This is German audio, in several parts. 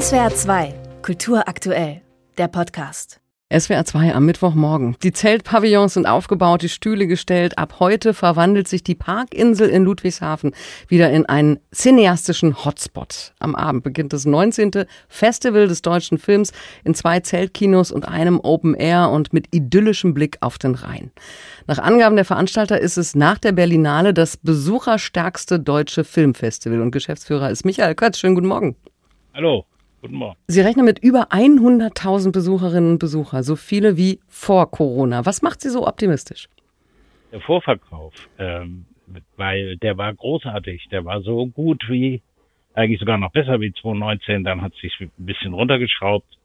SWR 2, Kultur aktuell, der Podcast. SWR 2 am Mittwochmorgen. Die Zeltpavillons sind aufgebaut, die Stühle gestellt. Ab heute verwandelt sich die Parkinsel in Ludwigshafen wieder in einen cineastischen Hotspot. Am Abend beginnt das 19. Festival des deutschen Films in zwei Zeltkinos und einem Open Air und mit idyllischem Blick auf den Rhein. Nach Angaben der Veranstalter ist es nach der Berlinale das besucherstärkste deutsche Filmfestival und Geschäftsführer ist Michael Kötz. Schönen guten Morgen. Hallo. Guten Morgen. Sie rechnen mit über 100.000 Besucherinnen und Besucher, so viele wie vor Corona. Was macht Sie so optimistisch? Der Vorverkauf, ähm, weil der war großartig, der war so gut wie, eigentlich sogar noch besser wie 2019, dann hat es sich ein bisschen runtergeschraubt.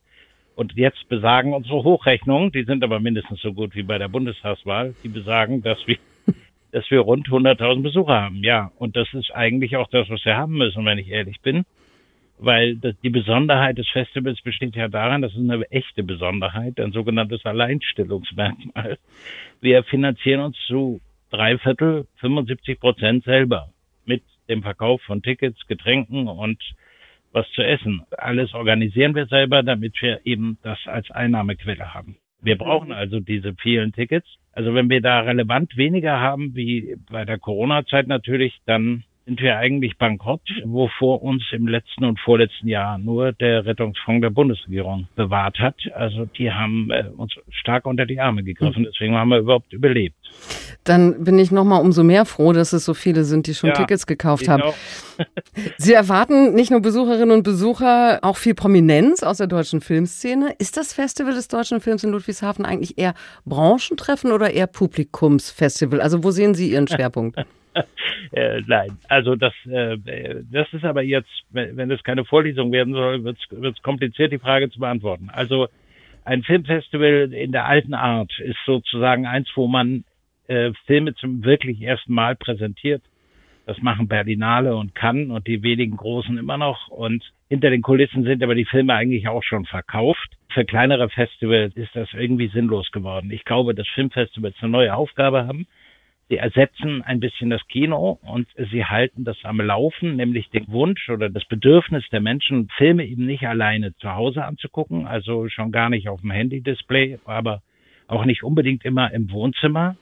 Und jetzt besagen unsere Hochrechnungen, die sind aber mindestens so gut wie bei der Bundestagswahl, die besagen, dass wir, dass wir rund 100.000 Besucher haben. Ja, und das ist eigentlich auch das, was wir haben müssen, wenn ich ehrlich bin weil das, die Besonderheit des Festivals besteht ja daran, das ist eine echte Besonderheit, ein sogenanntes Alleinstellungsmerkmal. Wir finanzieren uns zu drei Viertel, 75 Prozent selber mit dem Verkauf von Tickets, Getränken und was zu essen. Alles organisieren wir selber, damit wir eben das als Einnahmequelle haben. Wir brauchen also diese vielen Tickets. Also wenn wir da relevant weniger haben wie bei der Corona-Zeit natürlich, dann sind wir eigentlich bankrott, wovor uns im letzten und vorletzten Jahr nur der Rettungsfonds der Bundesregierung bewahrt hat. Also die haben äh, uns stark unter die Arme gegriffen. Deswegen haben wir überhaupt überlebt. Dann bin ich nochmal umso mehr froh, dass es so viele sind, die schon ja, Tickets gekauft haben. Sie erwarten nicht nur Besucherinnen und Besucher, auch viel Prominenz aus der deutschen Filmszene. Ist das Festival des deutschen Films in Ludwigshafen eigentlich eher Branchentreffen oder eher Publikumsfestival? Also wo sehen Sie Ihren Schwerpunkt? äh, nein, also das, äh, das ist aber jetzt, wenn es keine Vorlesung werden soll, wird es kompliziert, die Frage zu beantworten. Also ein Filmfestival in der alten Art ist sozusagen eins, wo man äh, Filme zum wirklich ersten Mal präsentiert. Das machen Berlinale und Cannes und die wenigen Großen immer noch. Und hinter den Kulissen sind aber die Filme eigentlich auch schon verkauft. Für kleinere Festivals ist das irgendwie sinnlos geworden. Ich glaube, dass Filmfestivals eine neue Aufgabe haben. Sie ersetzen ein bisschen das Kino und sie halten das am Laufen, nämlich den Wunsch oder das Bedürfnis der Menschen, Filme eben nicht alleine zu Hause anzugucken, also schon gar nicht auf dem Handy-Display, aber auch nicht unbedingt immer im Wohnzimmer,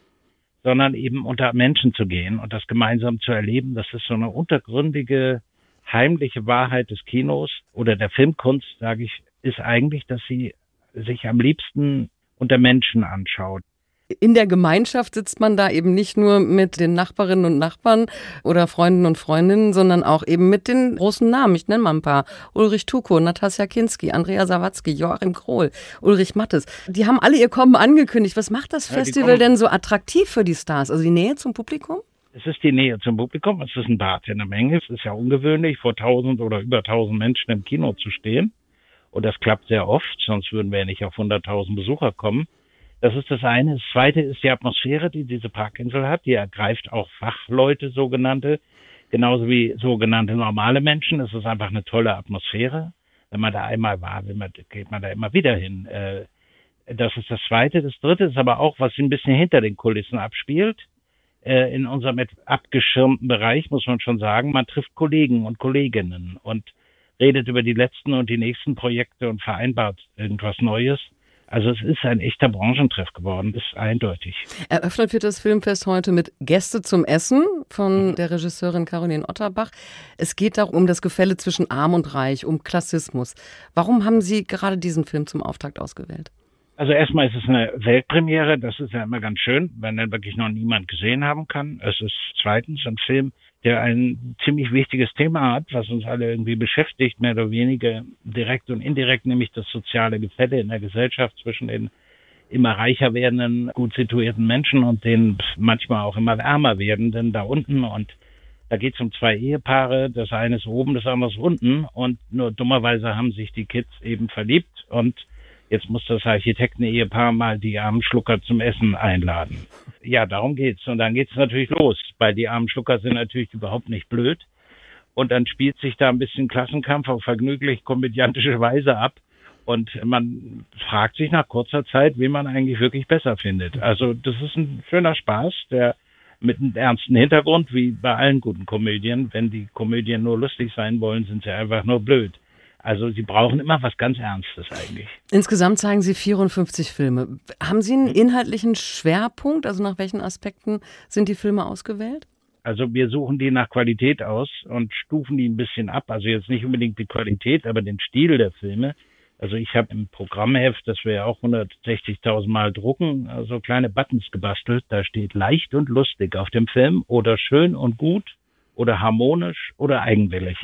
sondern eben unter Menschen zu gehen und das gemeinsam zu erleben. Das ist so eine untergründige, heimliche Wahrheit des Kinos oder der Filmkunst, sage ich, ist eigentlich, dass sie sich am liebsten unter Menschen anschaut in der Gemeinschaft sitzt man da eben nicht nur mit den Nachbarinnen und Nachbarn oder Freunden und Freundinnen, sondern auch eben mit den großen Namen. Ich nenne mal ein paar. Ulrich Tuko, Natasja Kinski, Andrea Sawatzki, Joachim Krohl, Ulrich Mattes. Die haben alle ihr Kommen angekündigt. Was macht das Festival ja, denn so attraktiv für die Stars? Also die Nähe zum Publikum? Es ist die Nähe zum Publikum. Es ist ein Bad in der Menge. Es ist ja ungewöhnlich, vor tausend oder über tausend Menschen im Kino zu stehen. Und das klappt sehr oft, sonst würden wir ja nicht auf hunderttausend Besucher kommen. Das ist das eine. Das zweite ist die Atmosphäre, die diese Parkinsel hat. Die ergreift auch Fachleute, sogenannte, genauso wie sogenannte normale Menschen. Es ist einfach eine tolle Atmosphäre. Wenn man da einmal war, man, geht man da immer wieder hin. Äh, das ist das zweite. Das dritte ist aber auch, was ein bisschen hinter den Kulissen abspielt. Äh, in unserem abgeschirmten Bereich muss man schon sagen, man trifft Kollegen und Kolleginnen und redet über die letzten und die nächsten Projekte und vereinbart irgendwas Neues. Also es ist ein echter Branchentreff geworden, ist eindeutig. Eröffnet wird das Filmfest heute mit Gäste zum Essen von der Regisseurin Caroline Otterbach. Es geht darum um das Gefälle zwischen Arm und Reich, um Klassismus. Warum haben Sie gerade diesen Film zum Auftakt ausgewählt? Also erstmal ist es eine Weltpremiere, das ist ja immer ganz schön, wenn dann wirklich noch niemand gesehen haben kann. Es ist zweitens ein Film, der ein ziemlich wichtiges Thema hat, was uns alle irgendwie beschäftigt, mehr oder weniger direkt und indirekt, nämlich das soziale Gefälle in der Gesellschaft zwischen den immer reicher werdenden, gut situierten Menschen und den manchmal auch immer ärmer werdenden da unten. Und da geht es um zwei Ehepaare, das eine ist oben, das andere ist unten. Und nur dummerweise haben sich die Kids eben verliebt und Jetzt muss das Architekten-Ehepaar mal die armen Schlucker zum Essen einladen. Ja, darum geht's. Und dann geht's natürlich los, weil die armen Schlucker sind natürlich überhaupt nicht blöd. Und dann spielt sich da ein bisschen Klassenkampf auf vergnüglich komödiantische Weise ab. Und man fragt sich nach kurzer Zeit, wen man eigentlich wirklich besser findet. Also das ist ein schöner Spaß, der mit einem ernsten Hintergrund, wie bei allen guten Komödien. Wenn die Komödien nur lustig sein wollen, sind sie einfach nur blöd. Also sie brauchen immer was ganz Ernstes eigentlich. Insgesamt zeigen Sie 54 Filme. Haben Sie einen inhaltlichen Schwerpunkt? Also nach welchen Aspekten sind die Filme ausgewählt? Also wir suchen die nach Qualität aus und stufen die ein bisschen ab. Also jetzt nicht unbedingt die Qualität, aber den Stil der Filme. Also ich habe im Programmheft, das wir ja auch 160.000 Mal drucken, so kleine Buttons gebastelt. Da steht leicht und lustig auf dem Film oder schön und gut oder harmonisch oder eigenwillig.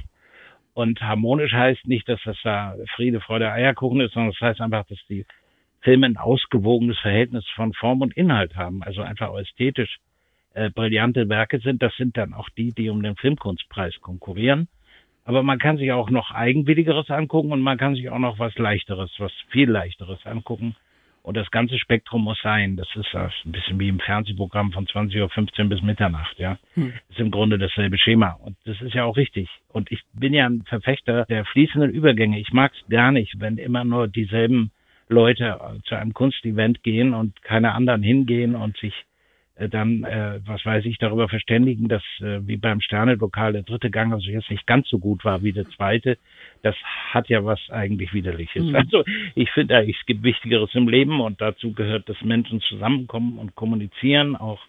Und harmonisch heißt nicht, dass das da Friede, Freude, Eierkuchen ist, sondern das heißt einfach, dass die Filme ein ausgewogenes Verhältnis von Form und Inhalt haben. Also einfach ästhetisch äh, brillante Werke sind. Das sind dann auch die, die um den Filmkunstpreis konkurrieren. Aber man kann sich auch noch eigenwilligeres angucken und man kann sich auch noch was leichteres, was viel leichteres angucken. Und das ganze Spektrum muss sein. Das ist das ein bisschen wie im Fernsehprogramm von 20.15 Uhr bis Mitternacht, ja. Hm. Ist im Grunde dasselbe Schema. Und das ist ja auch richtig. Und ich bin ja ein Verfechter der fließenden Übergänge. Ich mag es gar nicht, wenn immer nur dieselben Leute zu einem Kunstevent gehen und keine anderen hingehen und sich dann, äh, was weiß ich, darüber verständigen, dass äh, wie beim Sternelokal der dritte Gang also jetzt nicht ganz so gut war wie der zweite. Das hat ja was eigentlich Widerliches. Mhm. Also ich finde, es gibt Wichtigeres im Leben und dazu gehört, dass Menschen zusammenkommen und kommunizieren, auch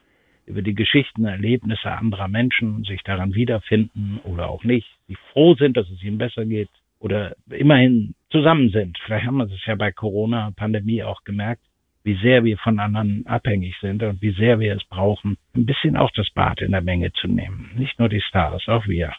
über die Geschichten, Erlebnisse anderer Menschen, sich daran wiederfinden oder auch nicht, die froh sind, dass es ihnen besser geht oder immerhin zusammen sind. Vielleicht haben wir das ja bei Corona-Pandemie auch gemerkt wie sehr wir von anderen abhängig sind und wie sehr wir es brauchen, ein bisschen auch das Bad in der Menge zu nehmen. Nicht nur die Stars, auch wir.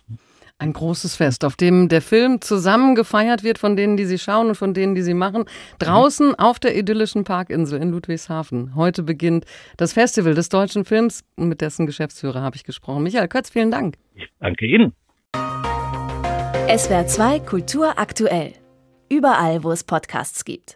Ein großes Fest, auf dem der Film zusammen gefeiert wird von denen, die sie schauen und von denen, die sie machen. Draußen mhm. auf der idyllischen Parkinsel in Ludwigshafen. Heute beginnt das Festival des deutschen Films mit dessen Geschäftsführer habe ich gesprochen. Michael Kötz, vielen Dank. Ich danke Ihnen. SWR 2 Kultur aktuell. Überall, wo es Podcasts gibt.